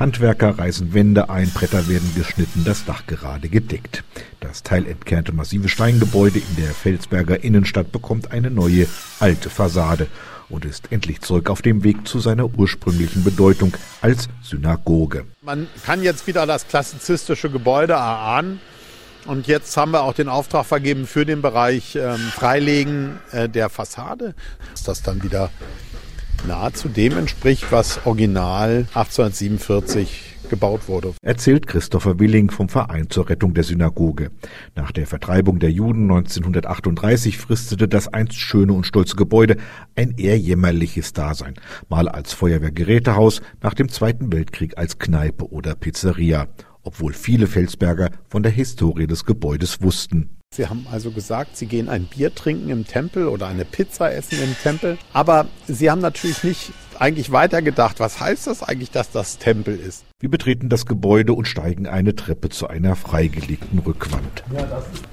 Handwerker reißen Wände ein, Bretter werden geschnitten, das Dach gerade gedeckt. Das teilentkernte massive Steingebäude in der Felsberger Innenstadt bekommt eine neue, alte Fassade und ist endlich zurück auf dem Weg zu seiner ursprünglichen Bedeutung als Synagoge. Man kann jetzt wieder das klassizistische Gebäude erahnen. Und jetzt haben wir auch den Auftrag vergeben für den Bereich ähm, Freilegen äh, der Fassade, dass das dann wieder nahezu dem entspricht, was original 1847 gebaut wurde. Erzählt Christopher Willing vom Verein zur Rettung der Synagoge. Nach der Vertreibung der Juden 1938 fristete das einst schöne und stolze Gebäude ein eher jämmerliches Dasein. Mal als Feuerwehrgerätehaus, nach dem Zweiten Weltkrieg als Kneipe oder Pizzeria. Obwohl viele Felsberger von der Historie des Gebäudes wussten. Sie haben also gesagt, Sie gehen ein Bier trinken im Tempel oder eine Pizza essen im Tempel. Aber Sie haben natürlich nicht eigentlich weitergedacht. Was heißt das eigentlich, dass das Tempel ist? Wir betreten das Gebäude und steigen eine Treppe zu einer freigelegten Rückwand. Ja, das ist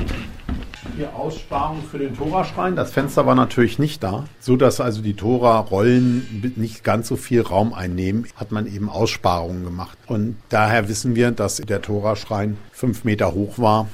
die Aussparung für den Toraschrein. Das Fenster war natürlich nicht da, so dass also die Tora-Rollen nicht ganz so viel Raum einnehmen, hat man eben Aussparungen gemacht. Und daher wissen wir, dass der Toraschrein fünf Meter hoch war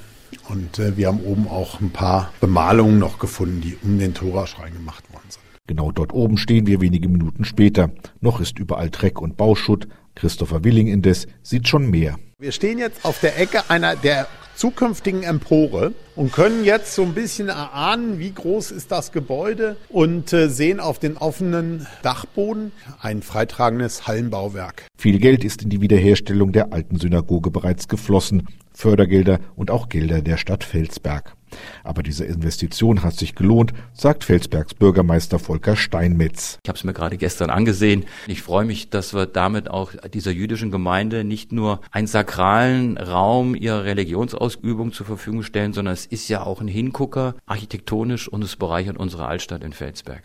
und äh, wir haben oben auch ein paar Bemalungen noch gefunden, die um den Toraschrein gemacht worden sind. Genau dort oben stehen wir wenige Minuten später. Noch ist überall Dreck und Bauschutt. Christopher Willing indes sieht schon mehr. Wir stehen jetzt auf der Ecke einer der zukünftigen Empore und können jetzt so ein bisschen erahnen, wie groß ist das Gebäude und äh, sehen auf den offenen Dachboden ein freitragendes Hallenbauwerk. Viel Geld ist in die Wiederherstellung der alten Synagoge bereits geflossen. Fördergelder und auch Gelder der Stadt Felsberg. Aber diese Investition hat sich gelohnt, sagt Felsbergs Bürgermeister Volker Steinmetz. Ich habe es mir gerade gestern angesehen. Ich freue mich, dass wir damit auch dieser jüdischen Gemeinde nicht nur einen sakralen Raum ihrer Religionsausübung zur Verfügung stellen, sondern es ist ja auch ein Hingucker architektonisch und es bereichert unsere Altstadt in Felsberg.